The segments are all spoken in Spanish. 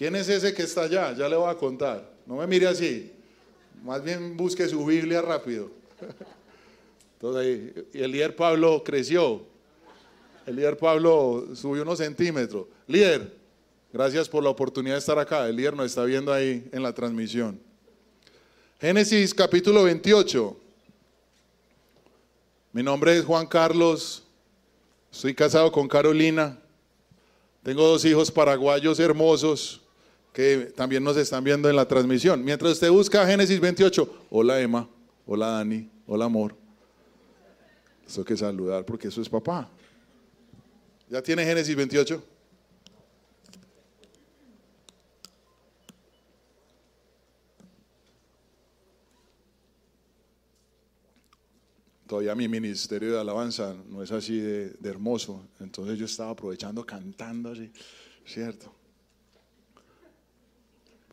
¿Quién es ese que está allá? Ya le voy a contar. No me mire así. Más bien busque su Biblia rápido. Entonces, el líder Pablo creció. El líder Pablo subió unos centímetros. Líder, gracias por la oportunidad de estar acá. El líder nos está viendo ahí en la transmisión. Génesis capítulo 28. Mi nombre es Juan Carlos. Estoy casado con Carolina. Tengo dos hijos paraguayos hermosos que también nos están viendo en la transmisión. Mientras usted busca Génesis 28, hola Emma, hola Dani, hola amor. Eso que saludar porque eso es papá. ¿Ya tiene Génesis 28? Todavía mi ministerio de alabanza no es así de, de hermoso, entonces yo estaba aprovechando cantando así, ¿cierto?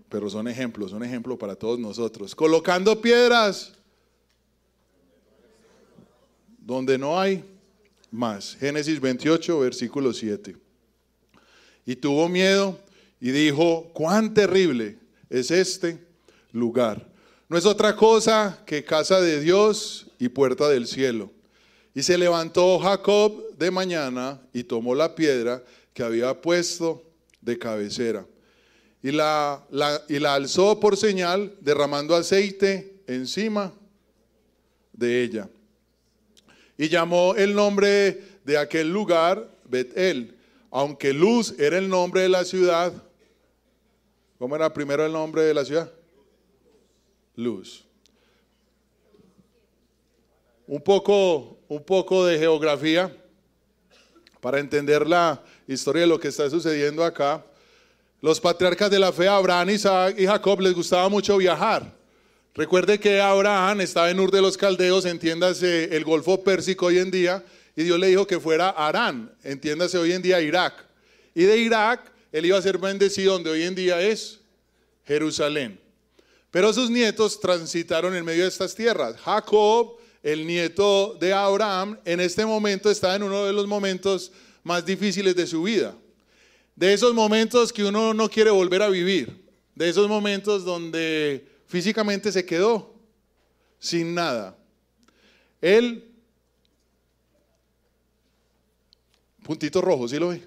Pero son ejemplos, son ejemplos para todos nosotros. Colocando piedras donde no hay más. Génesis 28, versículo 7. Y tuvo miedo y dijo, cuán terrible es este lugar. No es otra cosa que casa de Dios y puerta del cielo. Y se levantó Jacob de mañana y tomó la piedra que había puesto de cabecera y la, y la alzó por señal, derramando aceite encima de ella. Y llamó el nombre de aquel lugar Betel, aunque Luz era el nombre de la ciudad. ¿Cómo era primero el nombre de la ciudad? Luz. Un poco, un poco de geografía para entender la historia de lo que está sucediendo acá. Los patriarcas de la fe, Abraham, Isaac y Jacob, les gustaba mucho viajar. Recuerde que Abraham estaba en Ur de los Caldeos, entiéndase el Golfo Pérsico hoy en día, y Dios le dijo que fuera Arán, entiéndase hoy en día Irak. Y de Irak él iba a ser bendecido donde hoy en día es Jerusalén. Pero sus nietos transitaron en medio de estas tierras. Jacob, el nieto de Abraham, en este momento está en uno de los momentos más difíciles de su vida de esos momentos que uno no quiere volver a vivir, de esos momentos donde físicamente se quedó sin nada. Él, puntito rojo, ¿sí lo ve?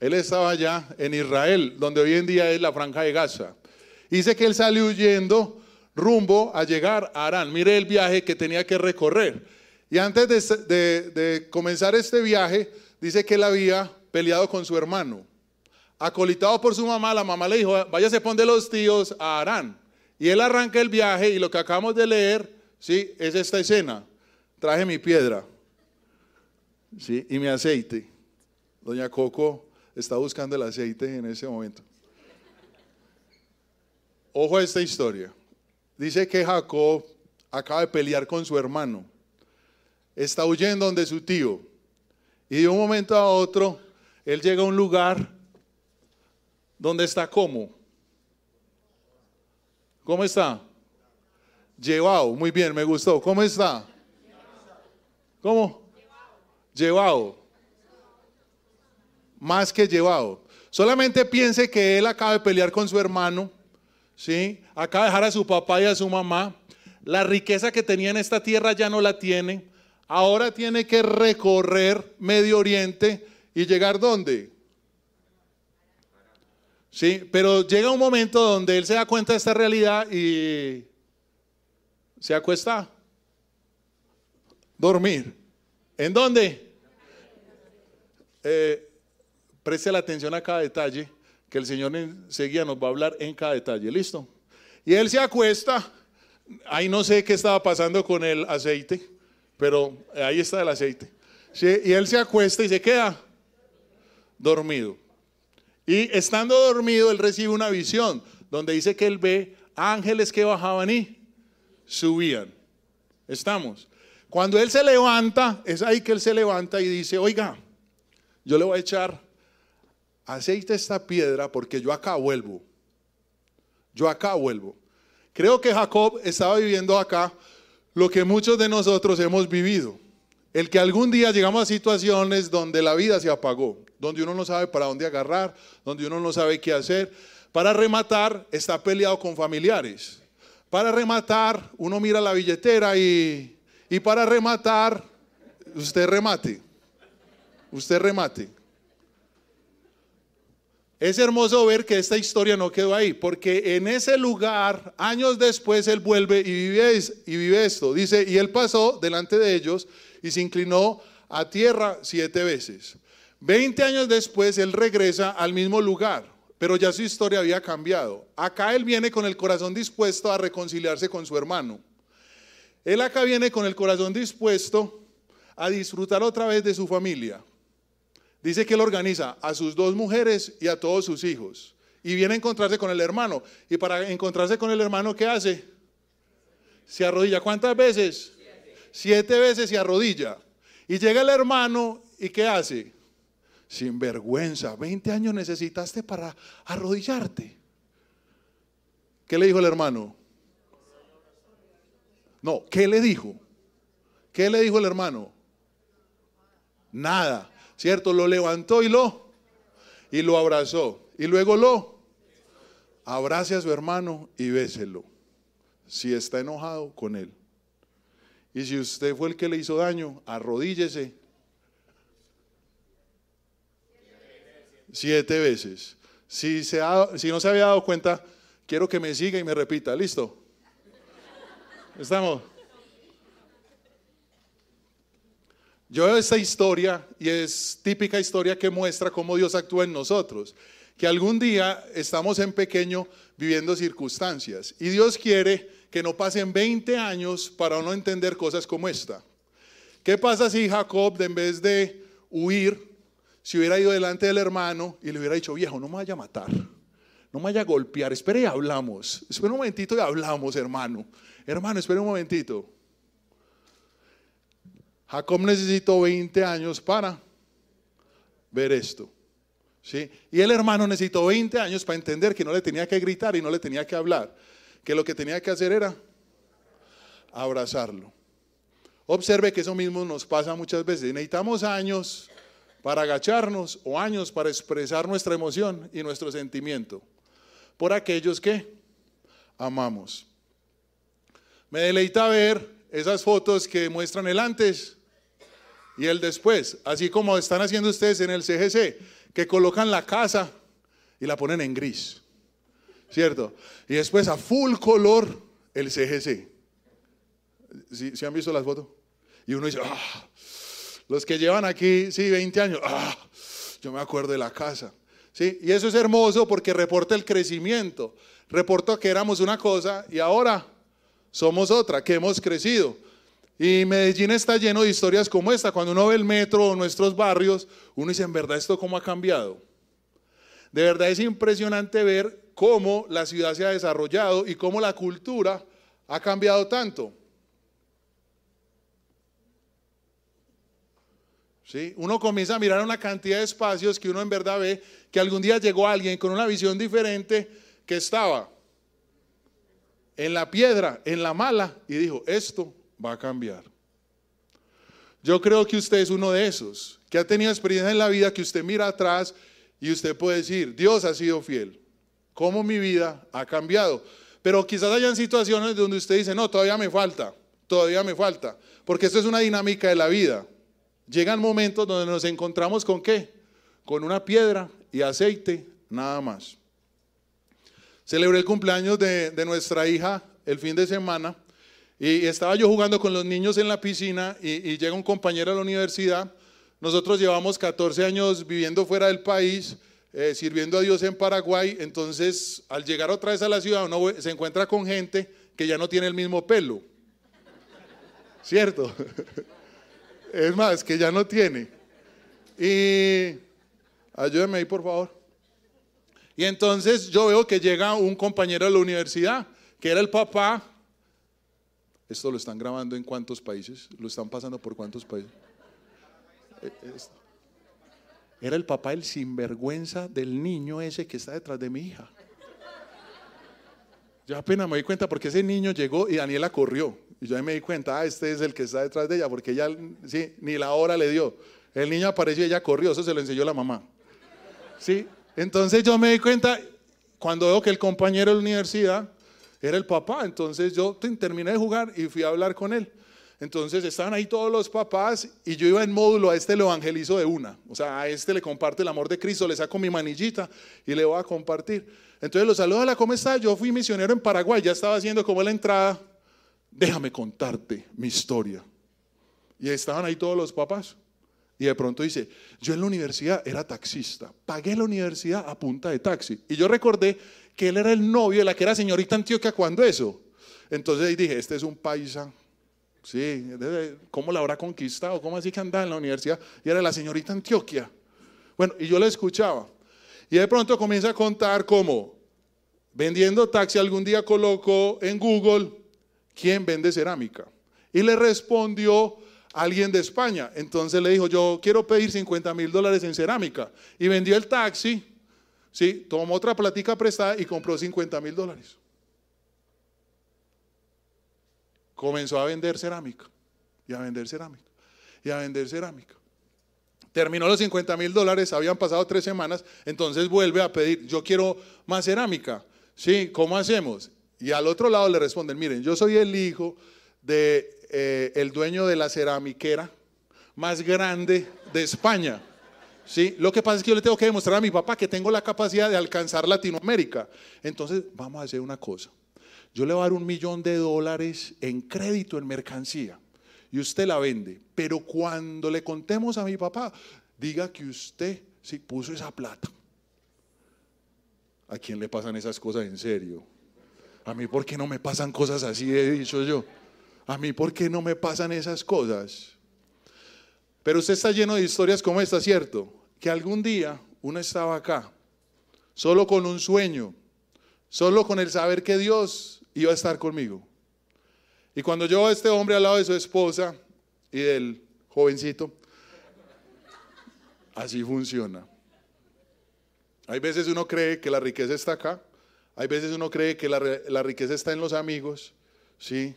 Él estaba allá en Israel, donde hoy en día es la franja de Gaza. Dice que él salió huyendo rumbo a llegar a Arán. Mire el viaje que tenía que recorrer. Y antes de, de comenzar este viaje, dice que él había peleado con su hermano acolitado por su mamá, la mamá le dijo, váyase pon de los tíos a Arán. Y él arranca el viaje y lo que acabamos de leer, ¿sí? Es esta escena. Traje mi piedra, ¿sí? Y mi aceite. Doña Coco está buscando el aceite en ese momento. Ojo a esta historia. Dice que Jacob acaba de pelear con su hermano. Está huyendo donde su tío. Y de un momento a otro, él llega a un lugar ¿Dónde está cómo? ¿Cómo está? Llevado, muy bien, me gustó. ¿Cómo está? ¿Cómo? Llevado. Más que llevado. Solamente piense que él acaba de pelear con su hermano, ¿sí? Acaba de dejar a su papá y a su mamá. La riqueza que tenía en esta tierra ya no la tiene. Ahora tiene que recorrer Medio Oriente y llegar ¿dónde? Sí, pero llega un momento donde él se da cuenta de esta realidad y se acuesta. Dormir. ¿En dónde? Eh, preste la atención a cada detalle, que el Señor enseguida nos va a hablar en cada detalle. ¿Listo? Y él se acuesta. Ahí no sé qué estaba pasando con el aceite, pero ahí está el aceite. y él se acuesta y se queda dormido. Y estando dormido, él recibe una visión donde dice que él ve ángeles que bajaban y subían. Estamos. Cuando él se levanta, es ahí que él se levanta y dice, oiga, yo le voy a echar aceite a esta piedra porque yo acá vuelvo. Yo acá vuelvo. Creo que Jacob estaba viviendo acá lo que muchos de nosotros hemos vivido. El que algún día llegamos a situaciones donde la vida se apagó donde uno no sabe para dónde agarrar, donde uno no sabe qué hacer. Para rematar, está peleado con familiares. Para rematar, uno mira la billetera y, y para rematar, usted remate. Usted remate. Es hermoso ver que esta historia no quedó ahí, porque en ese lugar, años después, él vuelve y vive, y vive esto. Dice, y él pasó delante de ellos y se inclinó a tierra siete veces. Veinte años después, él regresa al mismo lugar, pero ya su historia había cambiado. Acá él viene con el corazón dispuesto a reconciliarse con su hermano. Él acá viene con el corazón dispuesto a disfrutar otra vez de su familia. Dice que él organiza a sus dos mujeres y a todos sus hijos. Y viene a encontrarse con el hermano. Y para encontrarse con el hermano, ¿qué hace? Se arrodilla. ¿Cuántas veces? Siete, veces se arrodilla. Y llega el hermano y ¿qué hace? Sin vergüenza. 20 años necesitaste para arrodillarte. ¿Qué le dijo el hermano? No, ¿qué le dijo? ¿Qué le dijo el hermano? Nada. ¿cierto? Lo levantó y lo, y lo abrazó. Y luego lo abrace a su hermano y béselo. Si está enojado con él. Y si usted fue el que le hizo daño, arrodíllese. Siete veces. Si, se si no se había dado cuenta, quiero que me siga y me repita. ¿Listo? ¿Estamos? Yo veo esta historia y es típica historia que muestra cómo Dios actúa en nosotros. Que algún día estamos en pequeño viviendo circunstancias y Dios quiere que no pasen 20 años para no entender cosas como esta. ¿Qué pasa si Jacob, en vez de huir, si hubiera ido delante del hermano y le hubiera dicho, viejo, no me vaya a matar, no me vaya a golpear, espere y hablamos, espere un momentito y hablamos, hermano. Hermano, espere un momentito. Jacob necesitó 20 años para ver esto. ¿sí? Y el hermano necesitó 20 años para entender que no le tenía que gritar y no le tenía que hablar, que lo que tenía que hacer era abrazarlo. Observe que eso mismo nos pasa muchas veces. Necesitamos años para agacharnos o años para expresar nuestra emoción y nuestro sentimiento por aquellos que amamos. Me deleita ver esas fotos que muestran el antes y el después, así como están haciendo ustedes en el CGC, que colocan la casa y la ponen en gris, ¿cierto? Y después a full color el CGC. ¿Sí, han visto las fotos? Y uno dice, ah, los que llevan aquí, sí, 20 años, ah, yo me acuerdo de la casa. ¿Sí? Y eso es hermoso porque reporta el crecimiento, reporta que éramos una cosa y ahora somos otra, que hemos crecido. Y Medellín está lleno de historias como esta. Cuando uno ve el metro o nuestros barrios, uno dice, en verdad, ¿esto cómo ha cambiado? De verdad es impresionante ver cómo la ciudad se ha desarrollado y cómo la cultura ha cambiado tanto. Uno comienza a mirar una cantidad de espacios que uno en verdad ve que algún día llegó alguien con una visión diferente que estaba en la piedra, en la mala, y dijo, esto va a cambiar. Yo creo que usted es uno de esos, que ha tenido experiencia en la vida, que usted mira atrás y usted puede decir, Dios ha sido fiel, cómo mi vida ha cambiado. Pero quizás hayan situaciones donde usted dice, no, todavía me falta, todavía me falta, porque esto es una dinámica de la vida. Llegan momentos donde nos encontramos con qué? Con una piedra y aceite, nada más. Celebré el cumpleaños de, de nuestra hija el fin de semana y estaba yo jugando con los niños en la piscina y, llega un compañero a la universidad. Nosotros llevamos 14 años viviendo fuera del país, eh, sirviendo a Dios en Paraguay. Entonces, al llegar otra vez a la ciudad, uno se encuentra con gente que ya no tiene el mismo pelo. ¿Cierto? Es más, que ya no tiene. Y ayúdeme ahí, por favor. Y entonces yo veo que llega un compañero de la universidad, que era el papá ¿Esto lo están grabando en cuántos países? ¿Lo están pasando por cuántos países? Eh, Era el papá el sinvergüenza del niño ese que está detrás de mi hija. Yo apenas me di cuenta porque ese niño llegó y Daniela corrió. Y yo me di cuenta, ah, este es el que está detrás de ella, porque ella sí, ni la hora le dio. El niño apareció y ella corrió, eso se lo enseñó la mamá. ¿Sí? Entonces yo me di cuenta, cuando veo que el compañero de la universidad era el papá, entonces yo terminé de jugar y fui a hablar con él. Entonces estaban ahí todos los papás y yo iba en módulo, a este lo evangelizo de una. O sea, a este le comparto el amor de Cristo, le saco mi manillita y le voy a compartir. Entonces lo saludo, hola, ¿cómo estás? Yo fui misionero en Paraguay, ya estaba haciendo como la entrada. Déjame contarte mi historia. Y estaban ahí todos los papás. Y de pronto dice, yo en la universidad era taxista, pagué la universidad a punta de taxi. Y yo recordé que él era el novio de la que era señorita Antioquia cuando eso. Entonces dije, este es un paisa Sí, ¿cómo la habrá conquistado? ¿Cómo así que andaba en la universidad? Y era la señorita Antioquia. Bueno, y yo la escuchaba. Y de pronto comienza a contar cómo, vendiendo taxi, algún día colocó en Google, ¿quién vende cerámica? Y le respondió alguien de España. Entonces le dijo, yo quiero pedir 50 mil dólares en cerámica. Y vendió el taxi, ¿sí? tomó otra platica prestada y compró 50 mil dólares. comenzó a vender cerámica y a vender cerámica y a vender cerámica. Terminó los 50 mil dólares, habían pasado tres semanas, entonces vuelve a pedir, yo quiero más cerámica. Sí, ¿cómo hacemos? Y al otro lado le responden, miren, yo soy el hijo de eh, dueño de la ceramiquera más grande de España. ¿Sí? Lo que pasa es que yo le tengo que demostrar a mi papá que tengo la capacidad de alcanzar Latinoamérica. Entonces, vamos a hacer una cosa yo le voy a dar un millón de dólares en crédito en mercancía y usted la vende. Pero cuando le contemos a mi papá, diga que usted sí puso esa plata. ¿A quién le pasan esas cosas en serio? A mí, ¿por qué no me pasan cosas así? He dicho yo. A mí, ¿por qué no me pasan esas cosas? Pero usted está lleno de historias como esta, ¿cierto? Que algún día uno estaba acá, solo con un sueño, solo con el saber que Dios iba a estar conmigo. Y cuando yo a este hombre al lado de su esposa y del jovencito, así funciona. Hay veces uno cree que la riqueza está acá, hay veces uno cree que la, riqueza está en los amigos, ¿sí?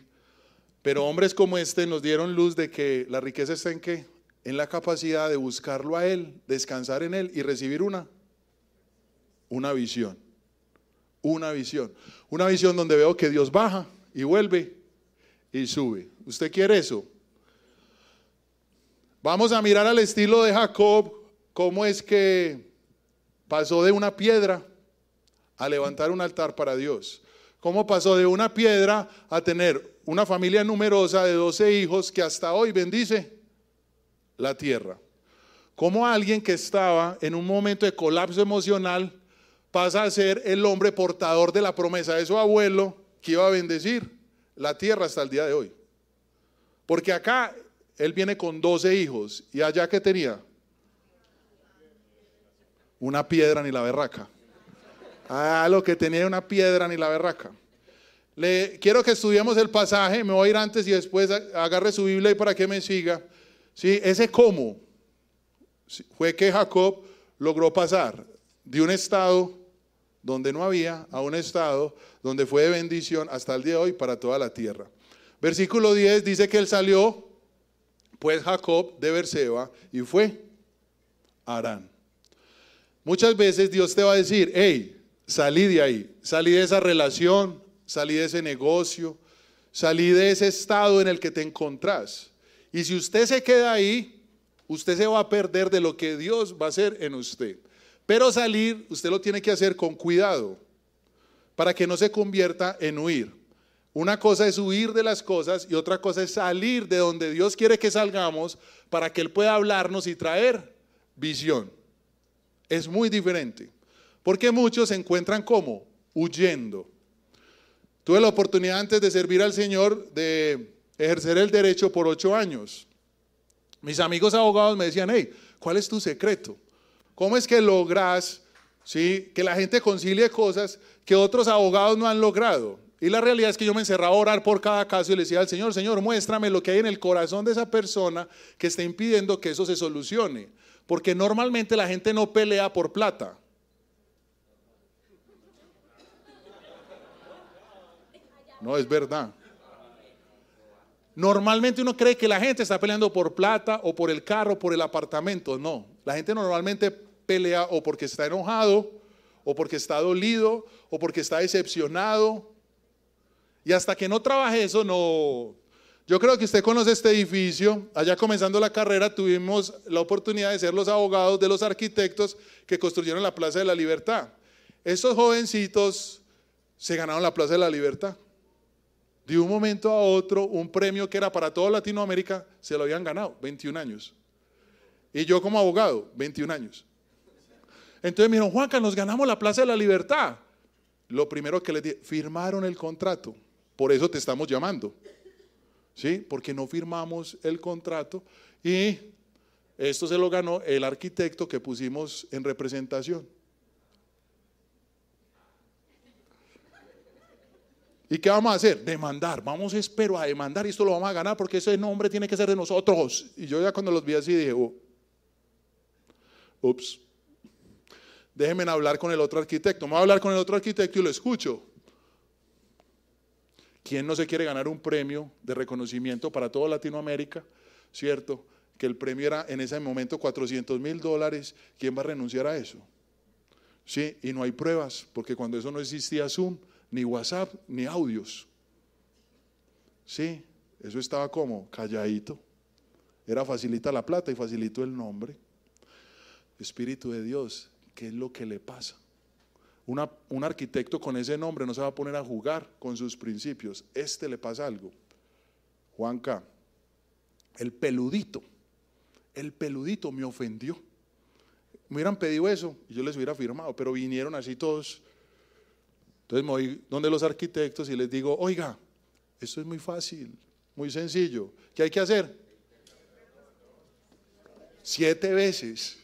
Pero hombres como este nos dieron luz de que la riqueza está en qué? En la capacidad de buscarlo a Él, descansar en Él y recibir una, una visión una visión. Una visión donde veo que Dios baja y vuelve y sube. ¿Usted quiere eso? Vamos a mirar al estilo de Jacob, cómo es que pasó de una piedra a levantar un altar para Dios. Cómo pasó de una piedra a tener una familia numerosa de 12 hijos que hasta hoy bendice la tierra. Cómo alguien que estaba en un momento de colapso emocional pasa a ser el hombre portador de la promesa de su abuelo que iba a bendecir la tierra hasta el día de hoy. Porque acá él viene con 12 hijos y allá que tenía una piedra ni la berraca. Ah, lo que tenía una piedra ni la berraca. Le, quiero que estudiemos el pasaje, me voy a ir antes y después agarre su Biblia y para que me siga. ¿Sí? Ese cómo fue que Jacob logró pasar de un estado donde no había, a un estado donde fue de bendición hasta el día de hoy para toda la tierra. Versículo 10 dice que él salió, pues Jacob de Berseba y fue a Arán. Muchas veces Dios te va a decir, hey, salí de ahí, salí de esa relación, salí de ese negocio, salí de ese estado en el que te encontrás. Y si usted se queda ahí, usted se va a perder de lo que Dios va a hacer en usted. Pero salir, usted lo tiene que hacer con cuidado, para que no se convierta en huir. Una cosa es huir de las cosas y otra cosa es salir de donde Dios quiere que salgamos para que Él pueda hablarnos y traer visión. Es muy diferente. Porque muchos se encuentran como huyendo. Tuve la oportunidad antes de servir al Señor de ejercer el derecho por ocho años. Mis amigos abogados me decían, hey, ¿cuál es tu secreto? ¿Cómo es que logras ¿sí? que la gente concilie cosas que otros abogados no han logrado? Y la realidad es que yo me encerraba a orar por cada caso y le decía al Señor, Señor, muéstrame lo que hay en el corazón de esa persona que está impidiendo que eso se solucione. Porque normalmente la gente no pelea por plata. No, es verdad. Normalmente uno cree que la gente está peleando por plata o por el carro, por el apartamento. No, la gente normalmente pelea o porque está enojado, o porque está dolido, o porque está decepcionado. Y hasta que no trabaje eso, no. Yo creo que usted conoce este edificio. Allá comenzando la carrera tuvimos la oportunidad de ser los abogados de los arquitectos que construyeron la Plaza de la Libertad. Estos jovencitos se ganaron la Plaza de la Libertad. De un momento a otro, un premio que era para toda Latinoamérica, se lo habían ganado, 21 años. Y yo como abogado, 21 años. Entonces me dijeron, Juanca, nos ganamos la Plaza de la Libertad. Lo primero que les dije, firmaron el contrato. Por eso te estamos llamando. ¿Sí? Porque no firmamos el contrato y esto se lo ganó el arquitecto que pusimos en representación. ¿Y qué vamos a hacer? Demandar. Vamos, espero, a demandar y esto lo vamos a ganar porque ese nombre tiene que ser de nosotros. Y yo ya cuando los vi así dije, oh, ups, déjenme hablar con el otro arquitecto. Me voy a hablar con el otro arquitecto y lo escucho. ¿Quién no se quiere ganar un premio de reconocimiento para toda Latinoamérica? ¿Cierto? Que el premio era en ese momento 400 mil dólares. ¿Quién va a renunciar a eso? Sí, y no hay pruebas, porque cuando eso no existía Zoom, ni WhatsApp, ni audios. Sí, eso estaba como calladito. Era facilita la plata y facilitó el nombre. Espíritu de Dios, ¿qué es lo que le pasa? un arquitecto con ese nombre no se va a poner a jugar con sus principios. Este le pasa algo. Juanca, el peludito, el peludito me ofendió. Me hubieran pedido eso y yo les hubiera firmado, pero vinieron así todos entonces me voy donde los arquitectos y les digo, oiga, esto es muy fácil, muy sencillo. ¿Qué hay que hacer? Siete veces.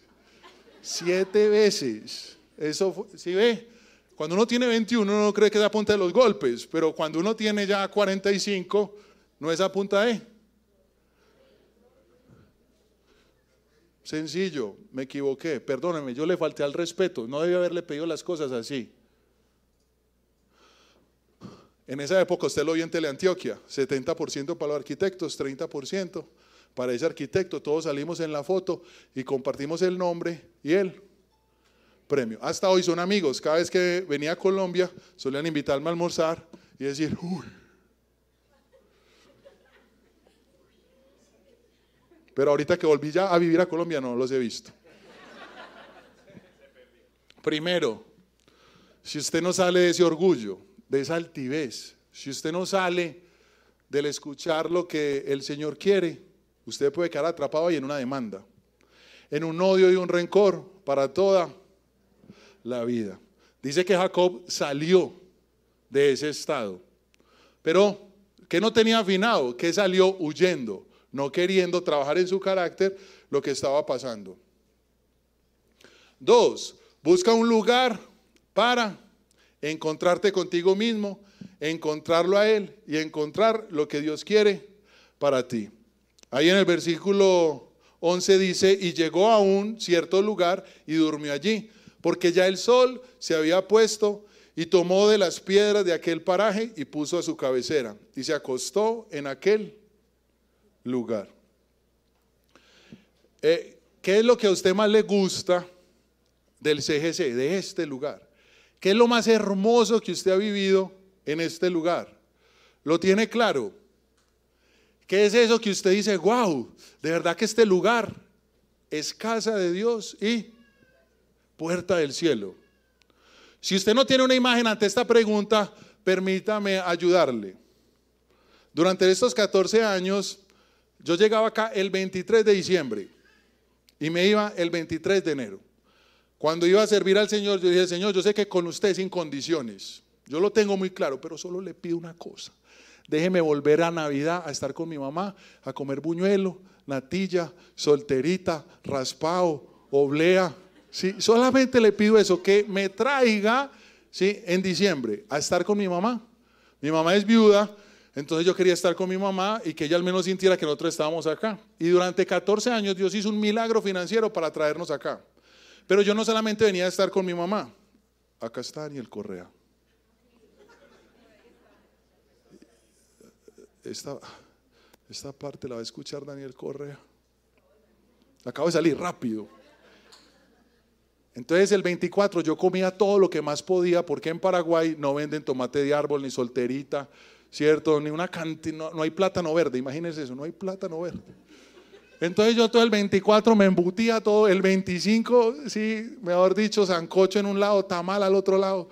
Siete veces. Eso, si ve? Cuando uno tiene 21 uno no cree que es a punta de los golpes, pero cuando uno tiene ya 45 no es a punta de... Sencillo, me equivoqué, perdóneme, yo le falté al respeto, no debí haberle pedido las cosas así. En esa época usted lo vio en Teleantioquia, 70% para los arquitectos, 30% para ese arquitecto. Todos salimos en la foto y compartimos el nombre y el premio. Hasta hoy son amigos. Cada vez que venía a Colombia solían invitarme a almorzar y decir, uy. Pero ahorita que volví ya a vivir a Colombia no los he visto. Primero, si usted no sale de ese orgullo, de esa altivez. Si usted no sale del escuchar lo que el Señor quiere, usted puede quedar atrapado ahí en una demanda, en un odio y un rencor para toda la vida. Dice que Jacob salió de ese estado, pero que no tenía afinado, que salió huyendo, no queriendo trabajar en su carácter lo que estaba pasando. Dos, busca un lugar para encontrarte contigo mismo, encontrarlo a Él y encontrar lo que Dios quiere para ti. Ahí en el versículo 11 dice, y llegó a un cierto lugar y durmió allí, porque ya el sol se había puesto y tomó de las piedras de aquel paraje y puso a su cabecera y se acostó en aquel lugar. Eh, ¿Qué es lo que a usted más le gusta del CGC, de este lugar? ¿Qué es lo más hermoso que usted ha vivido en este lugar? ¿Lo tiene claro? ¿Qué es eso que usted dice, wow, de verdad que este lugar es casa de Dios y puerta del cielo? Si usted no tiene una imagen ante esta pregunta, permítame ayudarle. Durante estos 14 años, yo llegaba acá el 23 de diciembre y me iba el 23 de enero. Cuando iba a servir al Señor, yo dije, Señor, yo sé que con usted sin condiciones. Yo lo tengo muy claro, pero solo le pido una cosa. Déjeme volver a Navidad a estar con mi mamá, a comer buñuelo, natilla, solterita, raspado, oblea. ¿sí? Solamente le pido eso, que me traiga ¿sí? en diciembre a estar con mi mamá. Mi mamá es viuda, entonces yo quería estar con mi mamá y que ella al menos sintiera que nosotros estábamos acá. Y durante 14 años Dios hizo un milagro financiero para traernos acá. Pero yo no solamente venía a estar con mi mamá, acá está Daniel Correa. Esta parte la va a escuchar Daniel Correa. Acabo de salir rápido. Entonces el 24 yo comía todo lo que más podía porque en Paraguay no venden tomate de árbol ni solterita, ¿cierto? Ni una cantina, no, hay plátano verde, imagínense eso, no hay plátano verde. Entonces yo todo el 24 me embutía todo, el 25, sí, mejor dicho, sancocho en un lado, tamal al otro lado.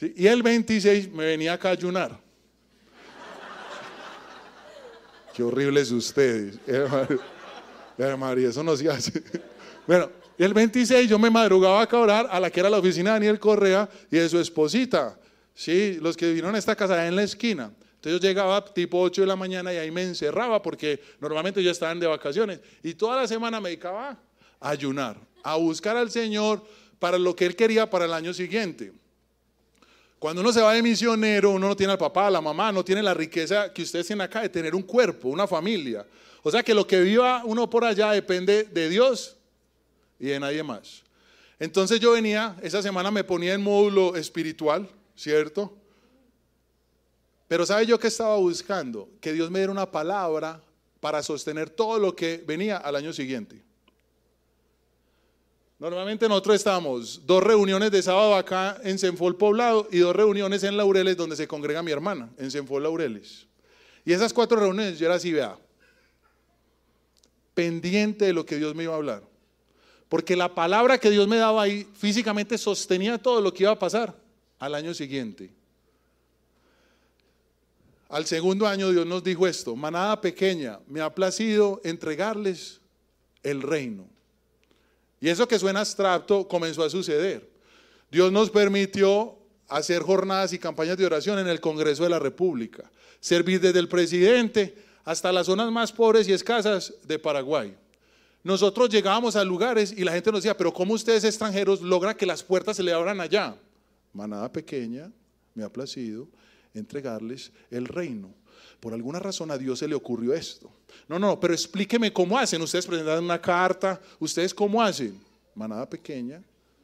y el 26 me venía a ayunar. Qué horribles ustedes. Eh, María, eso no se hace. Bueno, el 26 yo me madrugaba a orar a la que era la oficina de Daniel Correa y de su esposita. Sí, los que vinieron a esta casa en la esquina. Entonces yo llegaba tipo 8 de la mañana y ahí me encerraba porque normalmente ya estaban de vacaciones. Y toda la semana me dedicaba a ayunar, a buscar al Señor para lo que Él quería para el año siguiente. Cuando uno se va de misionero, uno no tiene al papá, a la mamá, no tiene la riqueza que ustedes tienen acá de tener un cuerpo, una familia. O sea que lo que viva uno por allá depende de Dios y de nadie más. Entonces yo venía, esa semana me ponía en módulo espiritual, ¿cierto? Pero ¿sabe yo qué estaba buscando? Que Dios me diera una palabra para sostener todo lo que venía al año siguiente. Normalmente nosotros estamos dos reuniones de sábado acá en Senfol Poblado y dos reuniones en Laureles donde se congrega mi hermana, en Senfol Laureles. Y esas cuatro reuniones yo era así, vea, pendiente de lo que Dios me iba a hablar. Porque la palabra que Dios me daba ahí físicamente sostenía todo lo que iba a pasar al año siguiente. Al segundo año Dios nos dijo esto, manada pequeña, me ha placido entregarles el reino. Y eso que suena abstracto comenzó a suceder. Dios nos permitió hacer jornadas y campañas de oración en el Congreso de la República, servir desde el presidente hasta las zonas más pobres y escasas de Paraguay. Nosotros llegábamos a lugares y la gente nos decía, pero ¿cómo ustedes extranjeros logran que las puertas se le abran allá? Manada pequeña, me ha placido entregarles el reino. Por alguna razón a Dios se le ocurrió esto. No, no, pero explíqueme cómo hacen. Ustedes presentan una carta, ustedes cómo hacen. Manada pequeña,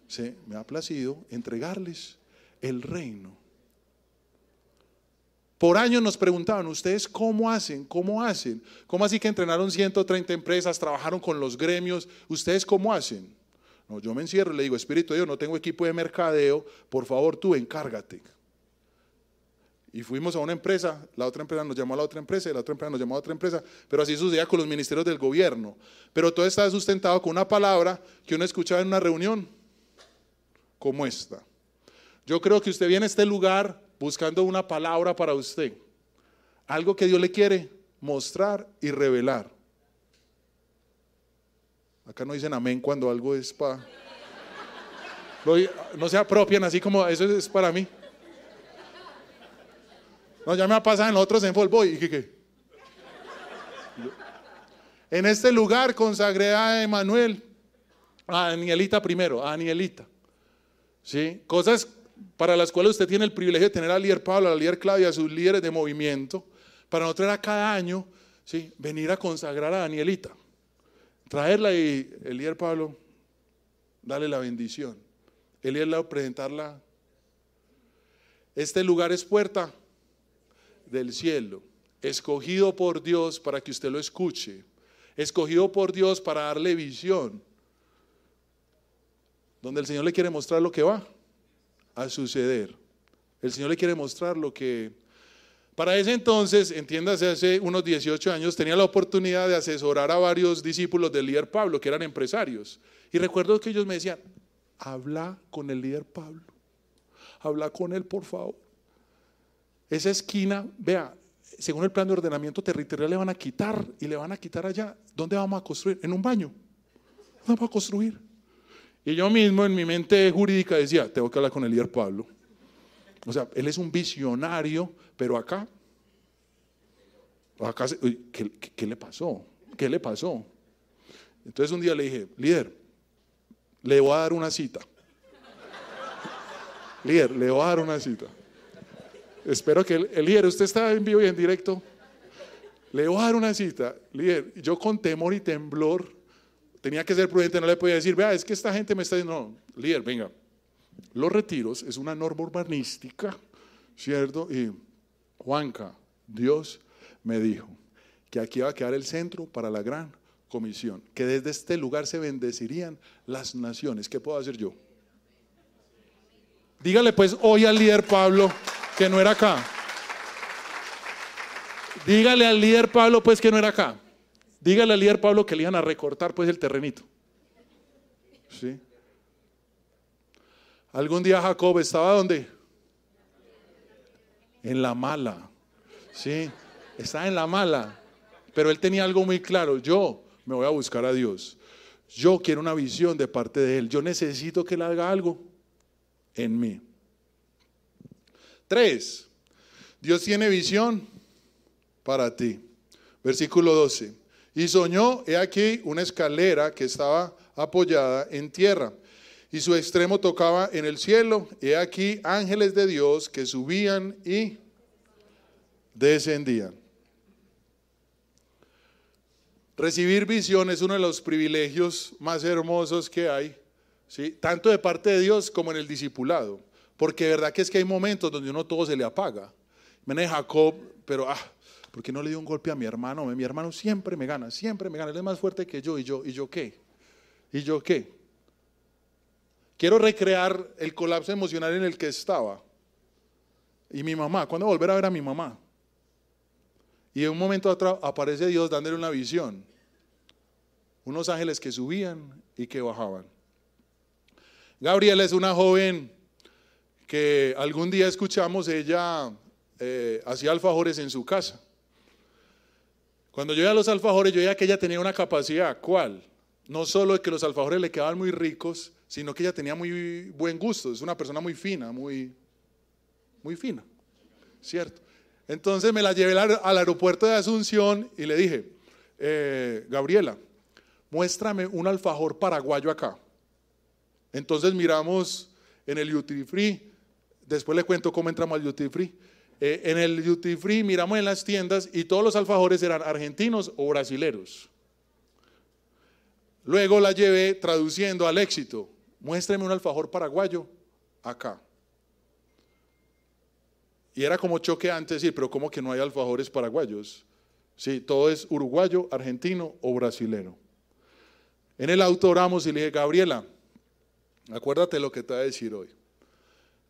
se me ha placido entregarles el reino. Por años nos preguntaban, ¿ustedes cómo hacen? ¿Cómo hacen? ¿Cómo así que entrenaron 130 empresas, trabajaron con los gremios? ¿Ustedes cómo hacen? No, yo me encierro y le digo, Espíritu de Dios, no tengo equipo de mercadeo, por favor tú encárgate. Y fuimos a una empresa, la otra empresa nos llamó a la otra empresa y la otra empresa nos llamó a otra empresa, pero así sucedía con los ministerios del gobierno. Pero todo estaba sustentado con una palabra que uno escuchaba en una reunión como esta. Yo creo que usted viene a este lugar buscando una palabra para usted. Algo que Dios le quiere mostrar y revelar. Acá no dicen amén cuando algo es para... No se apropian así como eso es para mí. No, ya me ha pasado en otros en Voy. ¿Y qué, En este lugar consagré a Emanuel, a Anielita primero, a Anielita. ¿Sí? Cosas para las cuales usted tiene el privilegio de tener al líder Pablo, al líder Claudia, a sus líderes de movimiento, para nosotros era cada año ¿sí? venir a consagrar a Danielita, traerla y el líder Pablo, darle la bendición, el líder presentarla. Este lugar es puerta del cielo, escogido por Dios para que usted lo escuche, escogido por Dios para darle visión, donde el Señor le quiere mostrar lo que va a suceder. El Señor le quiere mostrar lo que... Para ese entonces, entiéndase, hace unos 18 años, tenía la oportunidad de asesorar a varios discípulos del líder Pablo, que eran empresarios. Y recuerdo que ellos me decían, habla con el líder Pablo, habla con él, por favor. Esa esquina, vea, según el plan de ordenamiento territorial le van a quitar y le van a quitar allá. ¿Dónde vamos a construir? En un baño. ¿Dónde vamos a construir? Y yo mismo en mi mente jurídica decía, tengo que hablar con el líder Pablo. O sea, él es un visionario, pero acá, acá ¿qué, qué le pasó? ¿Qué le pasó? Entonces un día le dije, líder, le voy a dar una cita. líder, le voy a dar una cita. Espero que el, líder, usted está en vivo y en directo. Le voy a dar una cita. Líder, yo con temor y temblor tenía que ser prudente, no le podía decir, vea, es que esta gente me está diciendo, no, líder, venga, los retiros es una norma urbanística, ¿cierto? Y Juanca, Dios me dijo que aquí va a quedar el centro para la gran comisión, que desde este lugar se bendecirían las naciones. ¿Qué puedo hacer yo? Dígale pues hoy al líder Pablo que no era acá. Dígale al líder Pablo pues que no era acá. Dígale al líder Pablo que le iban a recortar pues el terrenito. ¿Sí? Algún día Jacob estaba donde? En la mala. Sí, estaba en la mala. Pero él tenía algo muy claro. Yo me voy a buscar a Dios. Yo quiero una visión de parte de Él. Yo necesito que Él haga algo en mí. Tres, Dios tiene visión para ti. Versículo 12. Y soñó, he aquí, una escalera que estaba apoyada en tierra y su extremo tocaba en el cielo. He aquí ángeles de Dios que subían y descendían. Recibir visión es uno de los privilegios más hermosos que hay, ¿sí? tanto de parte de Dios como en el discipulado, porque de verdad que es que hay momentos donde uno todo se le apaga. Me Jacob, pero ah, ¿por qué no le dio un golpe a mi hermano? Mi hermano siempre me gana, siempre me gana, él es más fuerte que yo, y yo, ¿y yo qué? ¿Y yo qué? Quiero recrear el colapso emocional en el que estaba. Y mi mamá, ¿cuándo volver a ver a mi mamá? Y en un momento otro aparece Dios dándole una visión unos ángeles que subían y que bajaban. Gabriela es una joven que algún día escuchamos, ella eh, hacía alfajores en su casa. Cuando yo iba a los alfajores, yo veía que ella tenía una capacidad, ¿cuál? No solo que los alfajores le quedaban muy ricos, sino que ella tenía muy buen gusto, es una persona muy fina, muy, muy fina, ¿cierto? Entonces me la llevé al aeropuerto de Asunción y le dije, eh, Gabriela, muéstrame un alfajor paraguayo acá. Entonces miramos en el duty free, después le cuento cómo entramos al duty free. Eh, en el duty free miramos en las tiendas y todos los alfajores eran argentinos o brasileros. Luego la llevé traduciendo al éxito. Muéstrame un alfajor paraguayo acá. Y era como choqueante decir, pero ¿cómo que no hay alfajores paraguayos? Sí, todo es uruguayo, argentino o brasilero. En el auto oramos y le dije, Gabriela, acuérdate lo que te voy a decir hoy.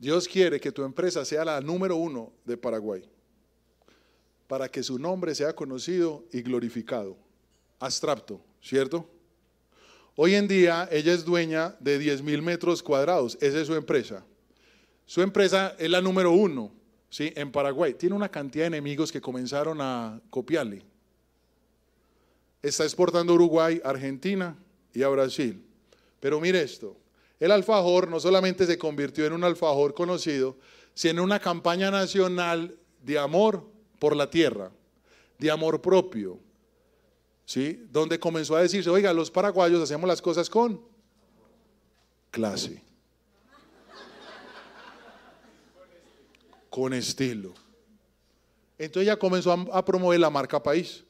Dios quiere que tu empresa sea la número uno de Paraguay, para que su nombre sea conocido y glorificado. Abstracto, ¿cierto? Hoy en día ella es dueña de 10 mil metros cuadrados, esa es su empresa. Su empresa es la número uno ¿sí? en Paraguay. Tiene una cantidad de enemigos que comenzaron a copiarle. Está exportando a Uruguay, Argentina, y a Brasil. Pero mire esto, el alfajor no solamente se convirtió en un alfajor conocido, sino en una campaña nacional de amor por la tierra, de amor propio, ¿sí? Donde comenzó a decirse, oiga, los paraguayos hacemos las cosas con clase, con estilo. Entonces ella comenzó a, promover la marca país,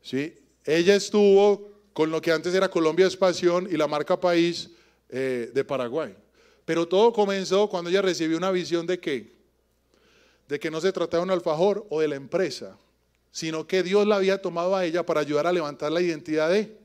¿sí? Ella estuvo con lo que antes era Colombia Espación y la marca País eh, de Paraguay. Pero todo comenzó cuando ella recibió una visión de qué? De que no se trataba de un alfajor o de la empresa, sino que Dios la había tomado a ella para ayudar a levantar la identidad de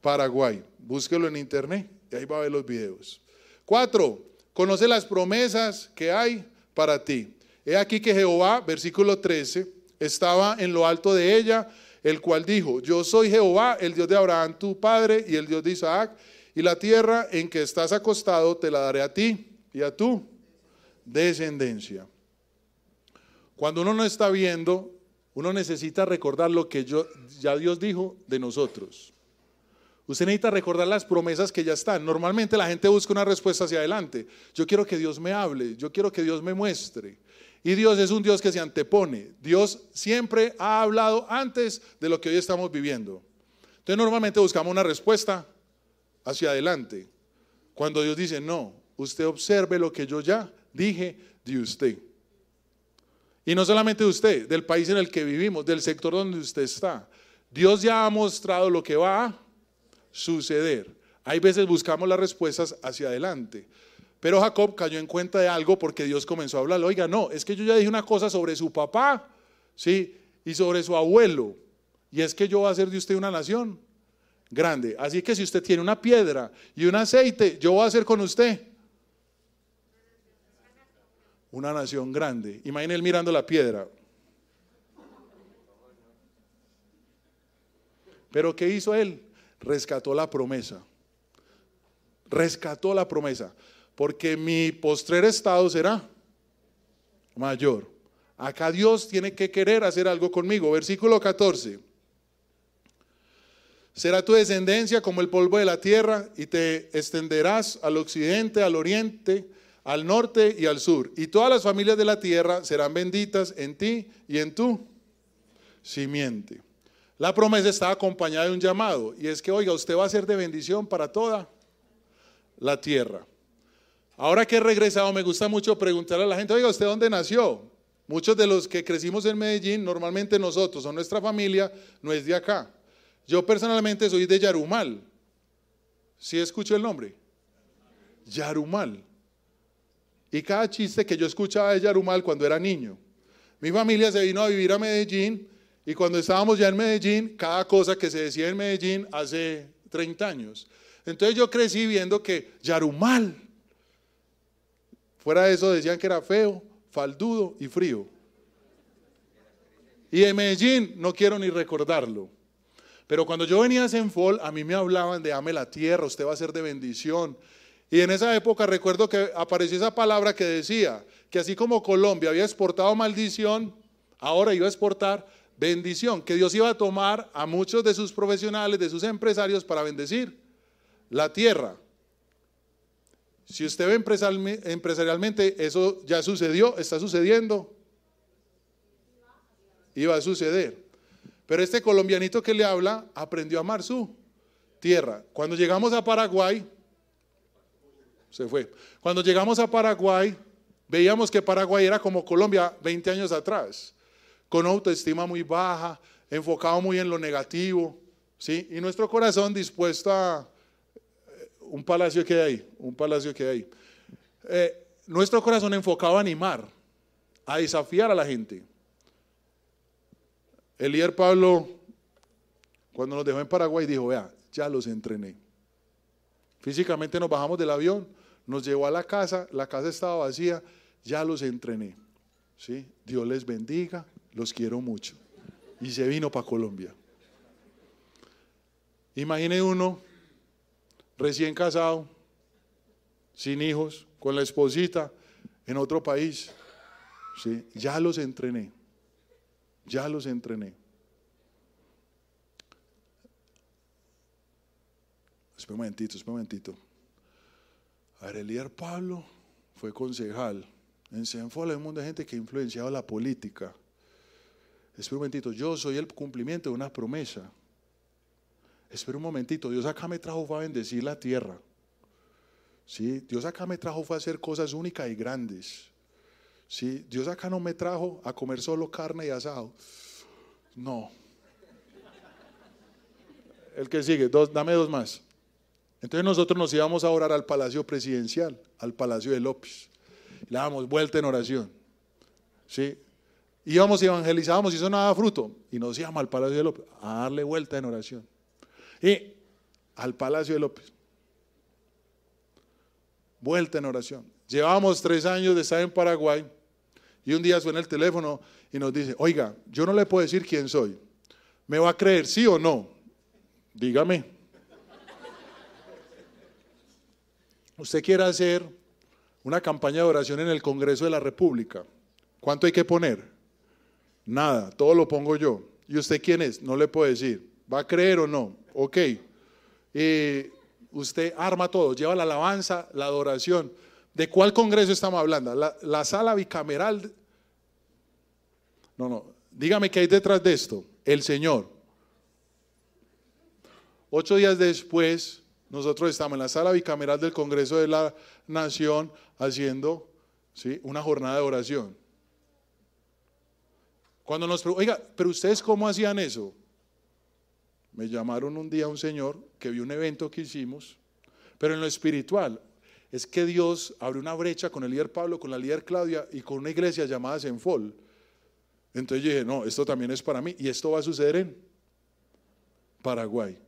Paraguay. Búsquelo en internet y ahí va a ver los videos. Cuatro, conoce las promesas que hay para ti. He aquí que Jehová, versículo 13, estaba en lo alto de ella el cual dijo, yo soy Jehová, el Dios de Abraham, tu padre, y el Dios de Isaac, y la tierra en que estás acostado te la daré a ti y a tu descendencia. Cuando uno no está viendo, uno necesita recordar lo que ya Dios dijo de nosotros. Usted necesita recordar las promesas que ya están. Normalmente la gente busca una respuesta hacia adelante. Yo quiero que Dios me hable, yo quiero que Dios me muestre. Y Dios es un Dios que se antepone. Dios siempre ha hablado antes de lo que hoy estamos viviendo. Entonces normalmente buscamos una respuesta hacia adelante. Cuando Dios dice, no, usted observe lo que yo ya dije de usted. Y no solamente de usted, del país en el que vivimos, del sector donde usted está. Dios ya ha mostrado lo que va a suceder. Hay veces buscamos las respuestas hacia adelante. Pero Jacob cayó en cuenta de algo porque Dios comenzó a hablar. Oiga, no, es que yo ya dije una cosa sobre su papá, ¿sí? Y sobre su abuelo. Y es que yo voy a hacer de usted una nación grande. Así que si usted tiene una piedra y un aceite, yo voy a hacer con usted una nación grande. Imagine él mirando la piedra. Pero ¿qué hizo él? Rescató la promesa. Rescató la promesa. Porque mi postrer estado será mayor. Acá Dios tiene que querer hacer algo conmigo. Versículo 14. Será tu descendencia como el polvo de la tierra y te extenderás al occidente, al oriente, al norte y al sur. Y todas las familias de la tierra serán benditas en ti y en tu simiente. La promesa está acompañada de un llamado y es que, oiga, usted va a ser de bendición para toda la tierra. Ahora que he regresado, me gusta mucho preguntarle a la gente, oiga, ¿usted dónde nació? Muchos de los que crecimos en Medellín, normalmente nosotros o nuestra familia, no es de acá. Yo personalmente soy de Yarumal. ¿Sí escucho el nombre? Yarumal. Y cada chiste que yo escuchaba de Yarumal cuando era niño. Mi familia se vino a vivir a Medellín y cuando estábamos ya en Medellín, cada cosa que se decía en Medellín hace 30 años. Entonces yo crecí viendo que Yarumal, fuera de eso decían que era feo, faldudo y frío. Y en Medellín no quiero ni recordarlo. Pero cuando yo venía a Senfol, a mí me hablaban de ame la tierra, usted va a ser de bendición. Y en esa época recuerdo que apareció esa palabra que decía que así como Colombia había exportado maldición, ahora iba a exportar bendición, que Dios iba a tomar a muchos de sus profesionales, de sus empresarios para bendecir la tierra. Si usted ve empresarialmente, eso ya sucedió, está sucediendo y va a suceder. Pero este colombianito que le habla aprendió a amar su tierra. Cuando llegamos a Paraguay, se fue. Cuando llegamos a Paraguay, veíamos que Paraguay era como Colombia 20 años atrás, con autoestima muy baja, enfocado muy en lo negativo, ¿sí? Y nuestro corazón dispuesto a eh, un palacio que hay un palacio que hay. Eh, nuestro corazón enfocado a animar, a desafiar a la gente. El líder Pablo, cuando nos dejó en Paraguay, dijo, vea, ya los entrené. Físicamente nos bajamos del avión, nos llevó a la casa, la casa estaba vacía, ya los entrené. ¿Sí? Dios les bendiga, los quiero mucho. Y se vino para Colombia. Imagine uno recién casado, sin hijos, con la esposita, en otro país. ¿Sí? Ya los entrené. Ya los entrené. Espera un momentito, espera un momentito. A ver, el líder Pablo fue concejal. En Senfol hay un montón de gente que ha influenciado la política. Espera un momentito, yo soy el cumplimiento de una promesa. Espera un momentito, Dios acá me trajo fue a bendecir la tierra. ¿Sí? Dios acá me trajo fue a hacer cosas únicas y grandes. ¿Sí? Dios acá no me trajo a comer solo carne y asado. No. El que sigue, dos, dame dos más. Entonces nosotros nos íbamos a orar al palacio presidencial, al palacio de López. Le dábamos vuelta en oración. ¿Sí? Íbamos y evangelizábamos y eso no daba fruto. Y nos íbamos al palacio de López a darle vuelta en oración. Y al palacio de López. Vuelta en oración. Llevábamos tres años de estar en Paraguay y un día suena el teléfono y nos dice, oiga, yo no le puedo decir quién soy. ¿Me va a creer sí o no? Dígame. Usted quiere hacer una campaña de oración en el Congreso de la República. ¿Cuánto hay que poner? Nada, todo lo pongo yo. ¿Y usted quién es? No le puedo decir. ¿Va a creer o no? Ok. usted arma todo, lleva la alabanza, la adoración. ¿De cuál congreso estamos hablando? La, sala bicameral. No, no. Dígame qué hay detrás de esto. El Señor. Ocho días después, nosotros estamos en la sala bicameral del Congreso de la Nación haciendo ¿sí? una jornada de oración. Cuando nos oiga, pero ustedes cómo hacían eso? Me llamaron un día un señor que vio un evento que hicimos, pero en lo espiritual es que Dios abre una brecha con el líder Pablo, con la líder Claudia y con una iglesia llamada Senfol. Entonces yo dije, no, esto también es para mí y esto va a suceder en Paraguay.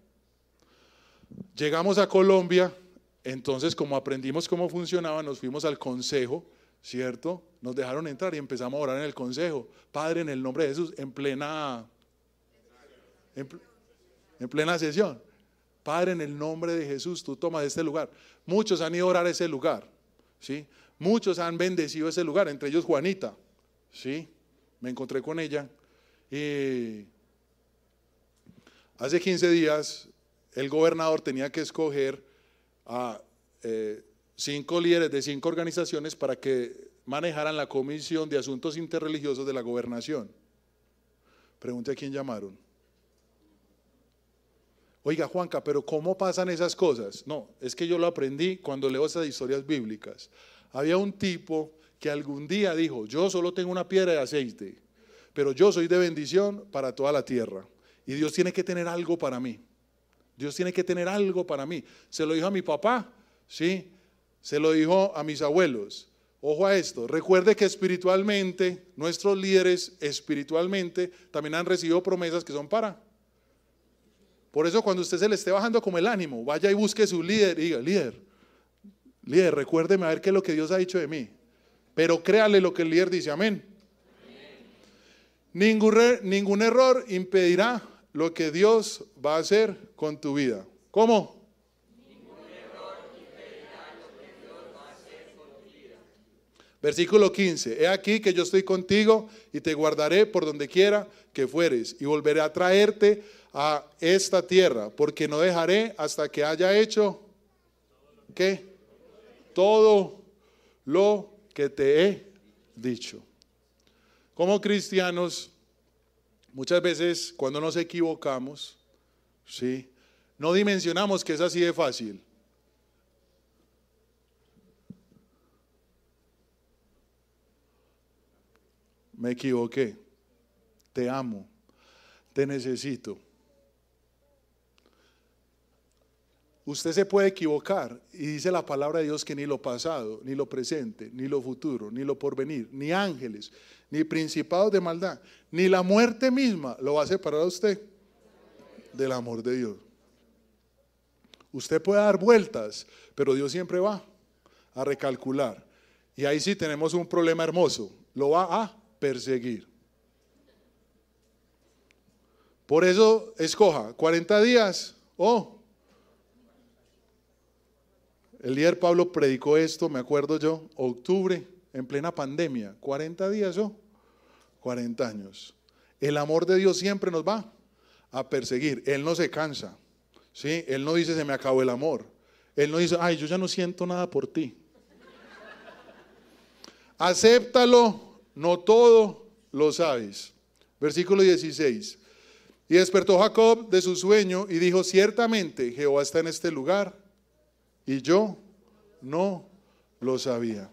Llegamos a Colombia, entonces como aprendimos cómo funcionaba, nos fuimos al consejo, ¿cierto? Nos dejaron entrar y empezamos a orar en el consejo. Padre, en el nombre de Jesús, en plena, en, plena sesión. Padre, en el nombre de Jesús, tú tomas este lugar. Muchos han ido a orar a ese lugar, ¿sí? Muchos han bendecido ese lugar, entre ellos Juanita, ¿sí? Me encontré con ella y hace 15 días el gobernador tenía que escoger a eh, cinco líderes de cinco organizaciones para que manejaran la Comisión de Asuntos Interreligiosos de la Gobernación. Pregunte a quién llamaron. Oiga, Juanca, pero ¿cómo pasan esas cosas? No, es que yo lo aprendí cuando leo esas historias bíblicas. Había un tipo que algún día dijo, yo solo tengo una piedra de aceite, pero yo soy de bendición para toda la tierra. Y Dios tiene que tener algo para mí. Dios tiene que tener algo para mí. Se lo dijo a mi papá, ¿sí? Se lo dijo a mis abuelos. Ojo a esto, recuerde que espiritualmente, nuestros líderes espiritualmente también han recibido promesas que son para. Por eso cuando usted se le esté bajando como el ánimo, vaya y busque su líder y diga, líder, líder, recuérdeme a ver qué es lo que Dios ha dicho de mí. Pero créale lo que el líder dice, amén. Ningún, ningún error impedirá lo que Dios va a hacer con tu vida. ¿Cómo? Versículo 15, he aquí que yo estoy contigo y te guardaré por donde quiera que fueres y volveré a traerte a esta tierra, porque no dejaré hasta que haya hecho, ¿qué? Todo lo que te he dicho. Como cristianos, muchas veces cuando nos equivocamos, ¿sí? No dimensionamos que es así de fácil. Me equivoqué. Te amo. Te necesito. Usted se puede equivocar y dice la palabra de Dios que ni lo pasado, ni lo presente, ni lo futuro, ni lo porvenir, ni ángeles, ni principados de maldad, ni la muerte misma lo va a separar a usted del amor de Dios. Usted puede dar vueltas, pero Dios siempre va a recalcular. Y ahí sí tenemos un problema hermoso. Lo va a perseguir. Por eso escoja 40 días o el líder Pablo predicó esto, me acuerdo yo, octubre, en plena pandemia, 40 días o 40 años. El amor de Dios siempre nos va a perseguir. Él no se cansa. ¿sí? Él no dice se me acabó el amor. Él no dice, ay, yo ya no siento nada por ti. Acéptalo, no todo lo sabes. Versículo 16. Y despertó Jacob de su sueño y dijo, ciertamente Jehová está en este lugar y yo no lo sabía.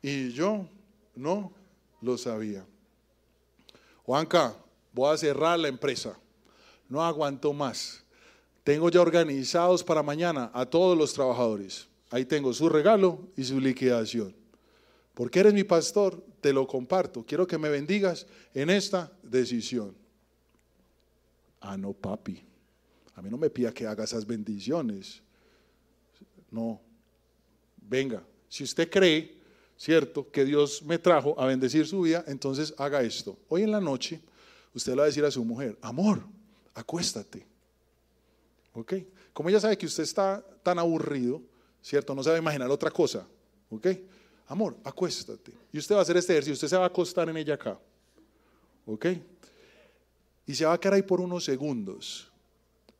Y yo no lo sabía. Juanca, voy a cerrar la empresa. No aguanto más. Tengo ya organizados para mañana a todos los trabajadores. Ahí tengo su regalo y su liquidación. Porque eres mi pastor, te lo comparto. Quiero que me bendigas en esta decisión. Ah, no, papi. A mí no me pida que haga esas bendiciones. No. Venga, si usted cree, ¿cierto?, que Dios me trajo a bendecir su vida, entonces haga esto. Hoy en la noche, usted le va a decir a su mujer, amor, acuéstate. ¿Ok? Como ella sabe que usted está tan aburrido, ¿cierto? No sabe imaginar otra cosa. ¿Ok? Amor, acuéstate. Y usted va a hacer este ejercicio, usted se va a acostar en ella acá. ¿Ok? Y se va a quedar ahí por unos segundos.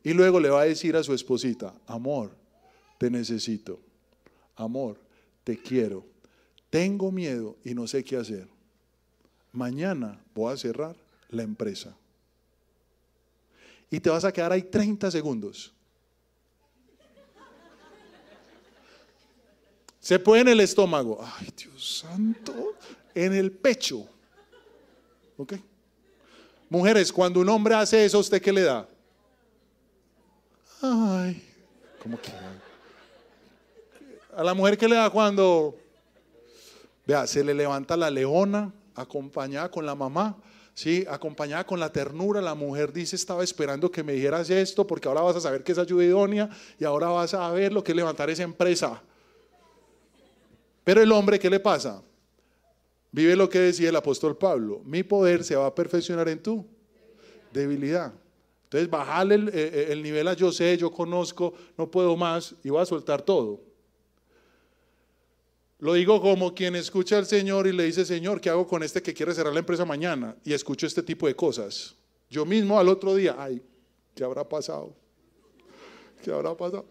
Y luego le va a decir a su esposita, amor, te necesito. Amor, te quiero. Tengo miedo y no sé qué hacer. Mañana voy a cerrar la empresa y te vas a quedar ahí 30 segundos. Se puede en el estómago. Ay, Dios santo. En el pecho. ¿Ok? Mujeres, cuando un hombre hace eso, ¿usted qué le da? Ay, ¿cómo que? A la mujer ¿qué le da cuando, vea, se le levanta la leona acompañada con la mamá, Sí, acompañada con la ternura, la mujer dice, estaba esperando que me dijeras esto porque ahora vas a saber que es ayuda idónea y ahora vas a ver lo que es levantar esa empresa. Pero el hombre, ¿qué le pasa? Vive lo que decía el apóstol Pablo, mi poder se va a perfeccionar en tu debilidad. Entonces, bajarle el, eh, eh, el nivel a yo sé, yo conozco, no puedo más y voy a soltar todo. Lo digo como quien escucha al Señor y le dice, Señor, ¿qué hago con este que quiere cerrar la empresa mañana? Y escucho este tipo de cosas. Yo mismo al otro día, ay, ¿qué habrá pasado? ¿Qué habrá pasado?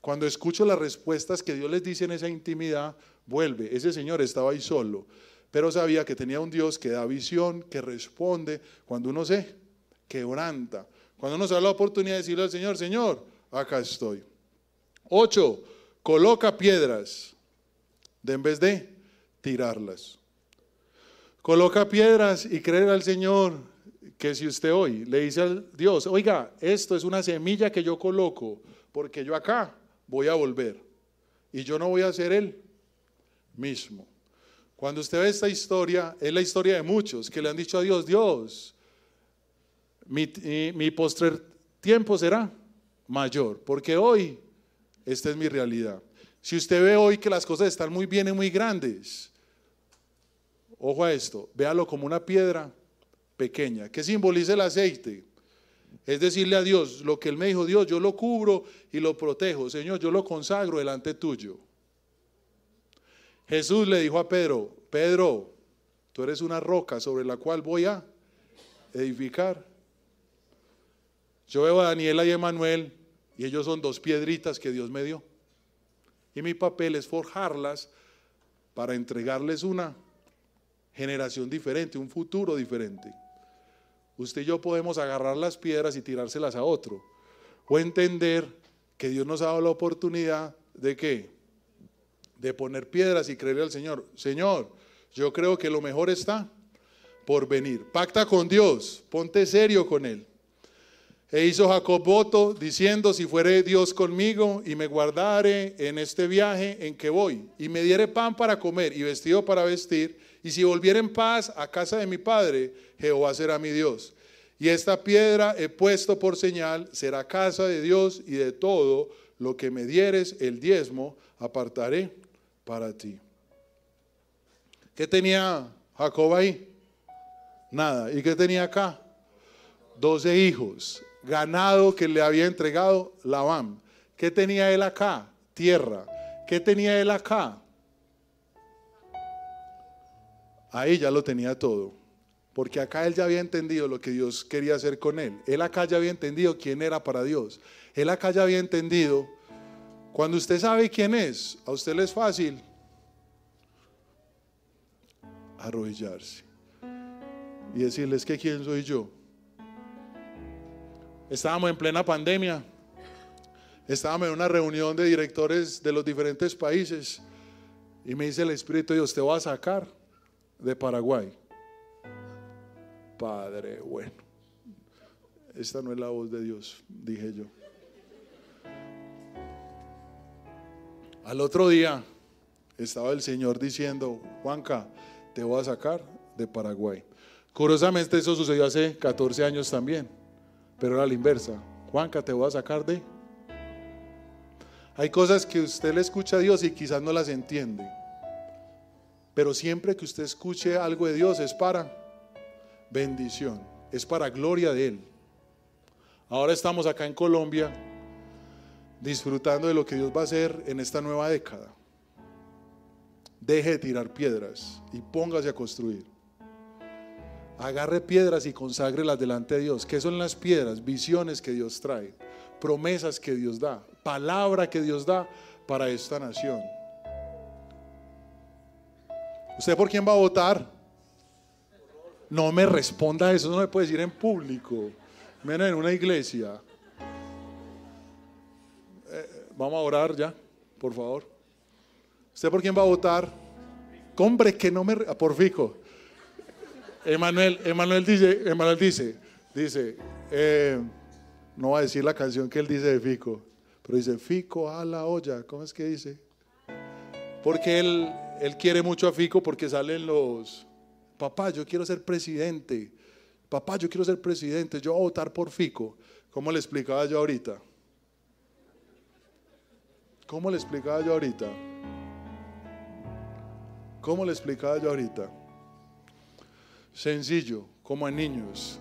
Cuando escucho las respuestas que Dios les dice en esa intimidad, vuelve. Ese Señor estaba ahí solo, pero sabía que tenía un Dios que da visión, que responde cuando uno se quebranta. Cuando uno se da la oportunidad de decirle al Señor, Señor, acá estoy. Ocho, coloca piedras de en vez de tirarlas. Coloca piedras y creer al Señor que si usted hoy le dice al Dios, oiga, esto es una semilla que yo coloco, porque yo acá voy a volver y yo no voy a ser él mismo. Cuando usted ve esta historia, es la historia de muchos que le han dicho a Dios, Dios, mi, mi postrer tiempo será mayor, porque hoy esta es mi realidad. Si usted ve hoy que las cosas están muy bien y muy grandes, ojo a esto, véalo como una piedra pequeña que simboliza el aceite. Es decirle a Dios lo que Él me dijo, Dios, yo lo cubro y lo protejo. Señor, yo lo consagro delante tuyo. Jesús le dijo a Pedro, Pedro, tú eres una roca sobre la cual voy a edificar. Yo veo a Daniela y a Emanuel y ellos son dos piedritas que Dios me dio. Y mi papel es forjarlas para entregarles una generación diferente, un futuro diferente. Usted y yo podemos agarrar las piedras y tirárselas a otro. O entender que Dios nos ha dado la oportunidad de qué? De poner piedras y creerle al Señor. Señor, yo creo que lo mejor está por venir. Pacta con Dios, ponte serio con Él. E hizo Jacob voto diciendo, si fuere Dios conmigo y me guardare en este viaje en que voy, y me diere pan para comer y vestido para vestir, y si volviera en paz a casa de mi padre, Jehová será mi Dios. Y esta piedra he puesto por señal, será casa de Dios y de todo lo que me dieres el diezmo, apartaré para ti. ¿Qué tenía Jacob ahí? Nada. ¿Y qué tenía acá? Doce hijos ganado que le había entregado Labán. ¿Qué tenía él acá? Tierra. ¿Qué tenía él acá? Ahí ya lo tenía todo. Porque acá él ya había entendido lo que Dios quería hacer con él. Él acá ya había entendido quién era para Dios. Él acá ya había entendido. Cuando usted sabe quién es, a usted le es fácil arrodillarse y decirles que quién soy yo. Estábamos en plena pandemia. Estábamos en una reunión de directores de los diferentes países. Y me dice el Espíritu Dios, te va a sacar de Paraguay. Padre, bueno. Esta no es la voz de Dios, dije yo. Al otro día estaba el Señor diciendo, Juanca, te voy a sacar de Paraguay. Curiosamente eso sucedió hace 14 años también pero era la inversa. Juanca, te voy a sacar de... Hay cosas que usted le escucha a Dios y quizás no las entiende. Pero siempre que usted escuche algo de Dios es para bendición, es para gloria de Él. Ahora estamos acá en Colombia disfrutando de lo que Dios va a hacer en esta nueva década. Deje de tirar piedras y póngase a construir agarre piedras y conságrelas delante de Dios. ¿Qué son las piedras? Visiones que Dios trae, promesas que Dios da, palabra que Dios da para esta nación. ¿Usted por quién va a votar? No me responda eso, no me puede decir en público, menos en una iglesia. Eh, vamos a orar ya, por favor. ¿Usted por quién va a votar? Hombre, que no me... Por fijo. Emanuel, Emanuel dice, Emanuel dice, dice, eh, no va a decir la canción que él dice de Fico, pero dice, Fico a la olla, ¿cómo es que dice? Porque él, él quiere mucho a Fico porque salen los papá, yo quiero ser presidente. Papá, yo quiero ser presidente, yo voy a votar por Fico. ¿Cómo le explicaba yo ahorita? ¿Cómo le explicaba yo ahorita? ¿Cómo le explicaba yo ahorita? Sencillo, como a niños.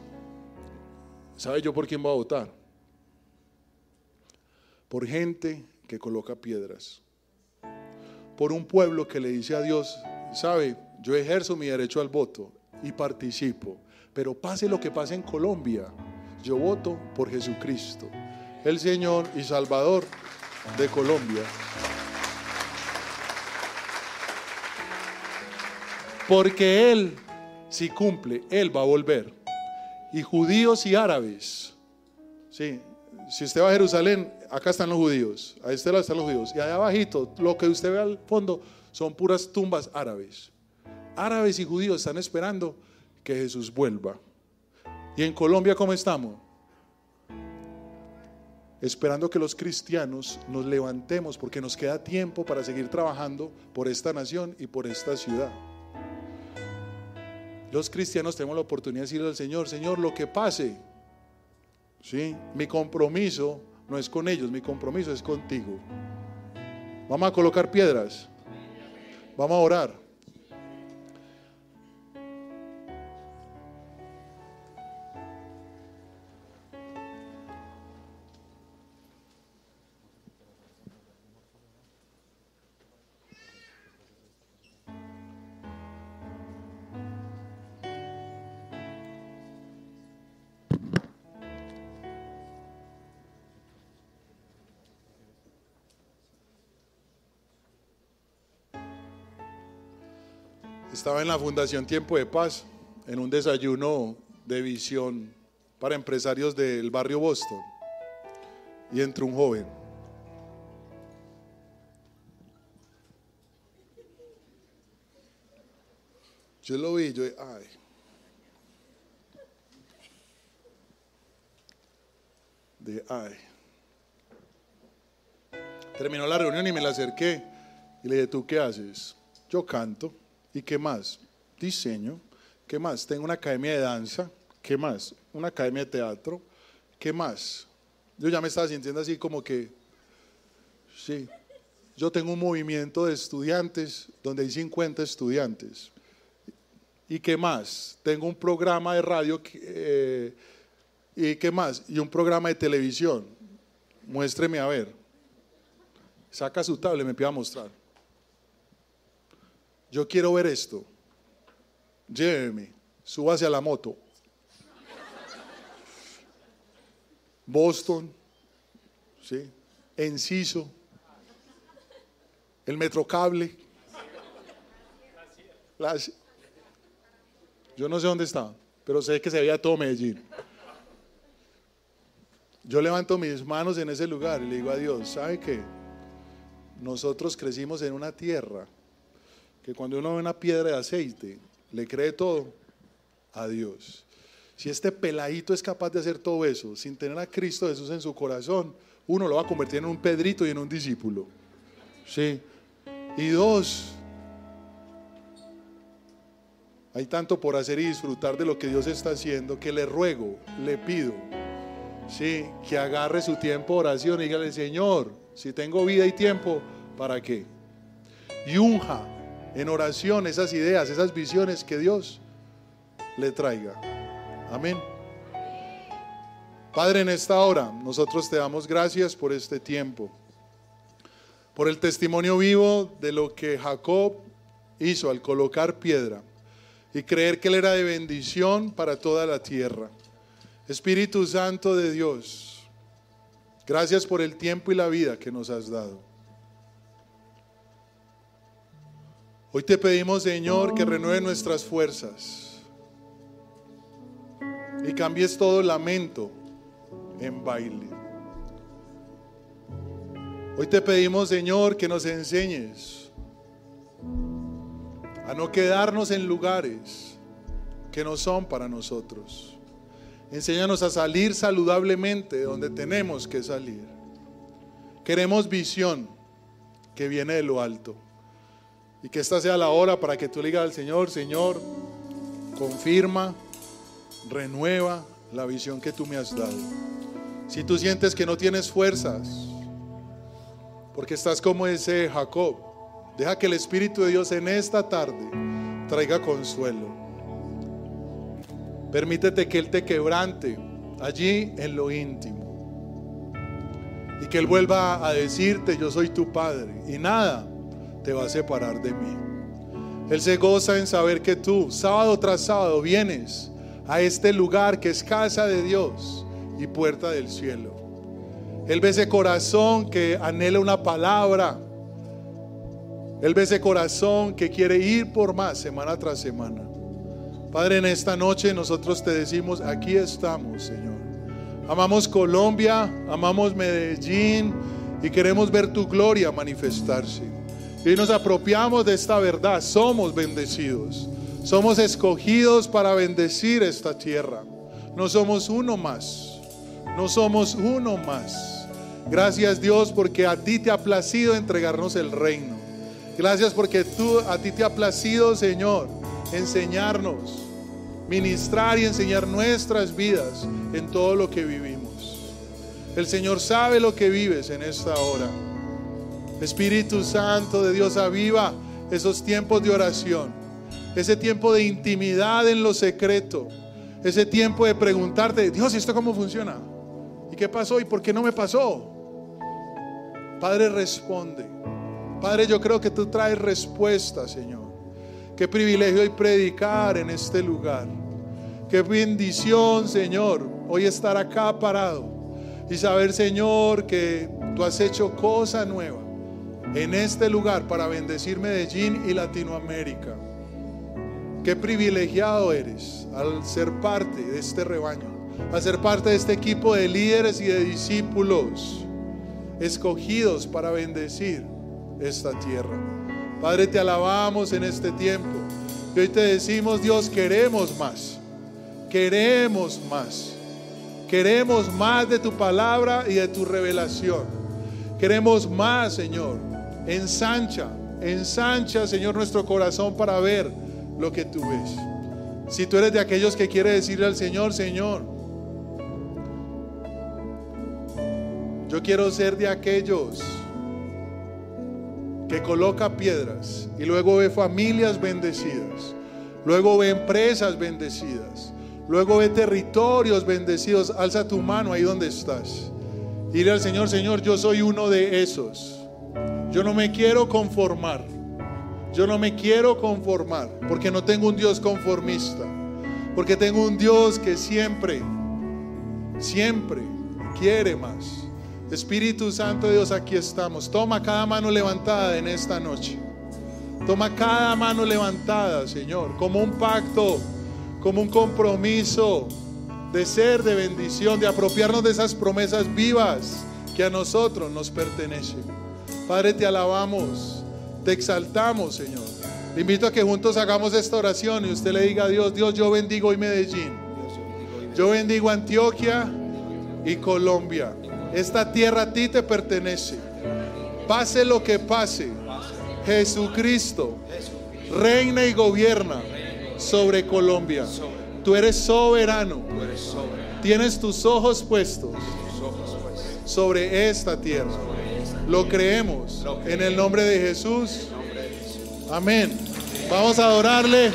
¿Sabe yo por quién voy a votar? Por gente que coloca piedras. Por un pueblo que le dice a Dios, sabe, yo ejerzo mi derecho al voto y participo, pero pase lo que pase en Colombia, yo voto por Jesucristo, el Señor y Salvador de Colombia. Porque Él, si cumple, Él va a volver. Y judíos y árabes, sí, si usted va a Jerusalén, acá están los judíos, a este están los judíos, y allá abajito, lo que usted ve al fondo son puras tumbas árabes. Árabes y judíos están esperando que Jesús vuelva. ¿Y en Colombia cómo estamos? Esperando que los cristianos nos levantemos porque nos queda tiempo para seguir trabajando por esta nación y por esta ciudad. Los cristianos tenemos la oportunidad de decirle al Señor, Señor, lo que pase, ¿sí? mi compromiso no es con ellos, mi compromiso es contigo. Vamos a colocar piedras. Vamos a orar. Estaba en la Fundación Tiempo de Paz, en un desayuno de visión para empresarios del barrio Boston. Y entró un joven. Yo lo vi, yo, ay. De ay. Terminó la reunión y me la acerqué y le dije, ¿tú qué haces? Yo canto. ¿Y qué más? Diseño. ¿Qué más? Tengo una academia de danza. ¿Qué más? Una academia de teatro. ¿Qué más? Yo ya me estaba sintiendo así como que, sí, yo tengo un movimiento de estudiantes donde hay 50 estudiantes. ¿Y qué más? Tengo un programa de radio. Eh, ¿Y qué más? Y un programa de televisión. Muéstreme a ver. Saca su tablet, me pide a mostrar yo quiero ver esto. Lléveme, súbase a la moto. Boston, ¿sí? Enciso, el Metrocable. yo no sé dónde está, pero sé que se veía todo Medellín. Yo levanto mis manos en ese lugar y le digo a Dios, ¿sabe qué? Nosotros crecimos en una tierra que cuando uno ve una piedra de aceite, le cree todo a Dios. Si este peladito es capaz de hacer todo eso sin tener a Cristo Jesús en su corazón, uno lo va a convertir en un Pedrito y en un discípulo. Sí. Y dos, hay tanto por hacer y disfrutar de lo que Dios está haciendo que le ruego, le pido, sí, que agarre su tiempo de oración y dígale, Señor, si tengo vida y tiempo, ¿para qué? Y unja en oración esas ideas, esas visiones que Dios le traiga. Amén. Padre, en esta hora nosotros te damos gracias por este tiempo, por el testimonio vivo de lo que Jacob hizo al colocar piedra y creer que él era de bendición para toda la tierra. Espíritu Santo de Dios, gracias por el tiempo y la vida que nos has dado. Hoy te pedimos, Señor, que renueve nuestras fuerzas y cambies todo lamento en baile. Hoy te pedimos, Señor, que nos enseñes a no quedarnos en lugares que no son para nosotros. Enséñanos a salir saludablemente de donde tenemos que salir. Queremos visión que viene de lo alto. Y que esta sea la hora para que tú le digas al Señor, Señor, confirma, renueva la visión que tú me has dado. Si tú sientes que no tienes fuerzas, porque estás como ese Jacob, deja que el Espíritu de Dios en esta tarde traiga consuelo. Permítete que Él te quebrante allí en lo íntimo. Y que Él vuelva a decirte, yo soy tu Padre. Y nada te va a separar de mí. Él se goza en saber que tú, sábado tras sábado, vienes a este lugar que es casa de Dios y puerta del cielo. Él ve ese corazón que anhela una palabra. Él ve ese corazón que quiere ir por más semana tras semana. Padre, en esta noche nosotros te decimos, aquí estamos, Señor. Amamos Colombia, amamos Medellín y queremos ver tu gloria manifestarse. Y nos apropiamos de esta verdad, somos bendecidos. Somos escogidos para bendecir esta tierra. No somos uno más. No somos uno más. Gracias Dios porque a ti te ha placido entregarnos el reino. Gracias porque tú a ti te ha placido, Señor, enseñarnos, ministrar y enseñar nuestras vidas en todo lo que vivimos. El Señor sabe lo que vives en esta hora. Espíritu Santo de Dios, aviva esos tiempos de oración, ese tiempo de intimidad en lo secreto, ese tiempo de preguntarte, Dios, ¿y esto cómo funciona? ¿Y qué pasó? ¿Y por qué no me pasó? Padre, responde. Padre, yo creo que tú traes respuesta, Señor. Qué privilegio hoy predicar en este lugar. Qué bendición, Señor, hoy estar acá parado y saber, Señor, que tú has hecho cosa nueva en este lugar para bendecir Medellín y Latinoamérica. Qué privilegiado eres al ser parte de este rebaño a ser parte de este equipo de líderes y de discípulos escogidos para bendecir esta tierra. Padre, te alabamos en este tiempo. Y hoy te decimos, Dios, queremos más. Queremos más. Queremos más de tu palabra y de tu revelación. Queremos más, Señor. Ensancha, ensancha, Señor, nuestro corazón para ver lo que tú ves. Si tú eres de aquellos que quiere decirle al Señor, Señor, Yo quiero ser de aquellos que coloca piedras y luego ve familias bendecidas, luego ve empresas bendecidas, luego ve territorios bendecidos. Alza tu mano ahí donde estás. Dile al Señor, Señor, yo soy uno de esos. Yo no me quiero conformar. Yo no me quiero conformar porque no tengo un Dios conformista. Porque tengo un Dios que siempre, siempre quiere más. Espíritu Santo de Dios, aquí estamos. Toma cada mano levantada en esta noche. Toma cada mano levantada, Señor, como un pacto, como un compromiso de ser de bendición, de apropiarnos de esas promesas vivas que a nosotros nos pertenecen. Padre, te alabamos, te exaltamos, Señor. Te invito a que juntos hagamos esta oración y usted le diga a Dios, Dios, yo bendigo hoy Medellín. Yo bendigo Antioquia y Colombia. Esta tierra a ti te pertenece. Pase lo que pase, Jesucristo reina y gobierna sobre Colombia. Tú eres soberano. Tienes tus ojos puestos sobre esta tierra. Lo creemos en el nombre de Jesús. Amén. Vamos a adorarle.